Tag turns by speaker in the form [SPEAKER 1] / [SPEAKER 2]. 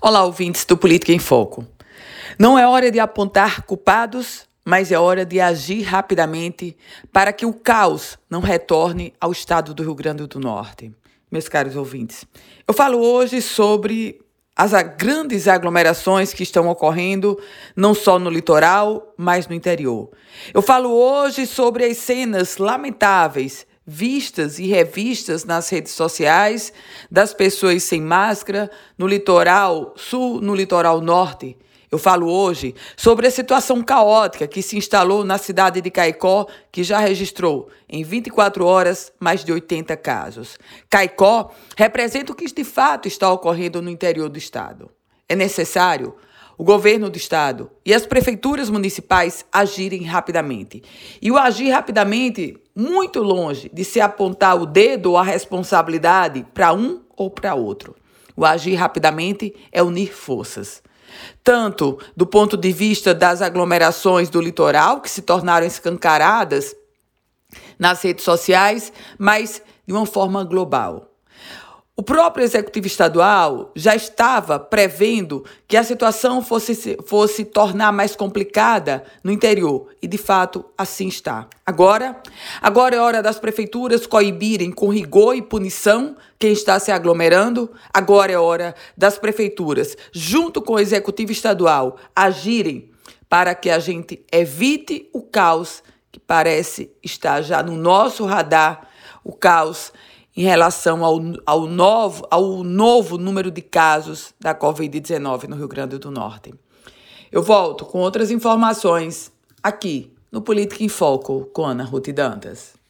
[SPEAKER 1] Olá, ouvintes do Política em Foco. Não é hora de apontar culpados, mas é hora de agir rapidamente para que o caos não retorne ao estado do Rio Grande do Norte. Meus caros ouvintes, eu falo hoje sobre as grandes aglomerações que estão ocorrendo não só no litoral, mas no interior. Eu falo hoje sobre as cenas lamentáveis vistas e revistas nas redes sociais das pessoas sem máscara no litoral sul, no litoral norte. Eu falo hoje sobre a situação caótica que se instalou na cidade de Caicó, que já registrou em 24 horas mais de 80 casos. Caicó representa o que de fato está ocorrendo no interior do estado. É necessário o governo do estado e as prefeituras municipais agirem rapidamente. E o agir rapidamente, muito longe de se apontar o dedo ou a responsabilidade para um ou para outro. O agir rapidamente é unir forças. Tanto do ponto de vista das aglomerações do litoral, que se tornaram escancaradas nas redes sociais, mas de uma forma global. O próprio executivo estadual já estava prevendo que a situação fosse, fosse tornar mais complicada no interior e de fato assim está. Agora, agora é hora das prefeituras coibirem com rigor e punição quem está se aglomerando. Agora é hora das prefeituras, junto com o executivo estadual, agirem para que a gente evite o caos que parece estar já no nosso radar, o caos em relação ao, ao, novo, ao novo número de casos da Covid-19 no Rio Grande do Norte. Eu volto com outras informações aqui no Política em Foco com Ana Ruth Dantas.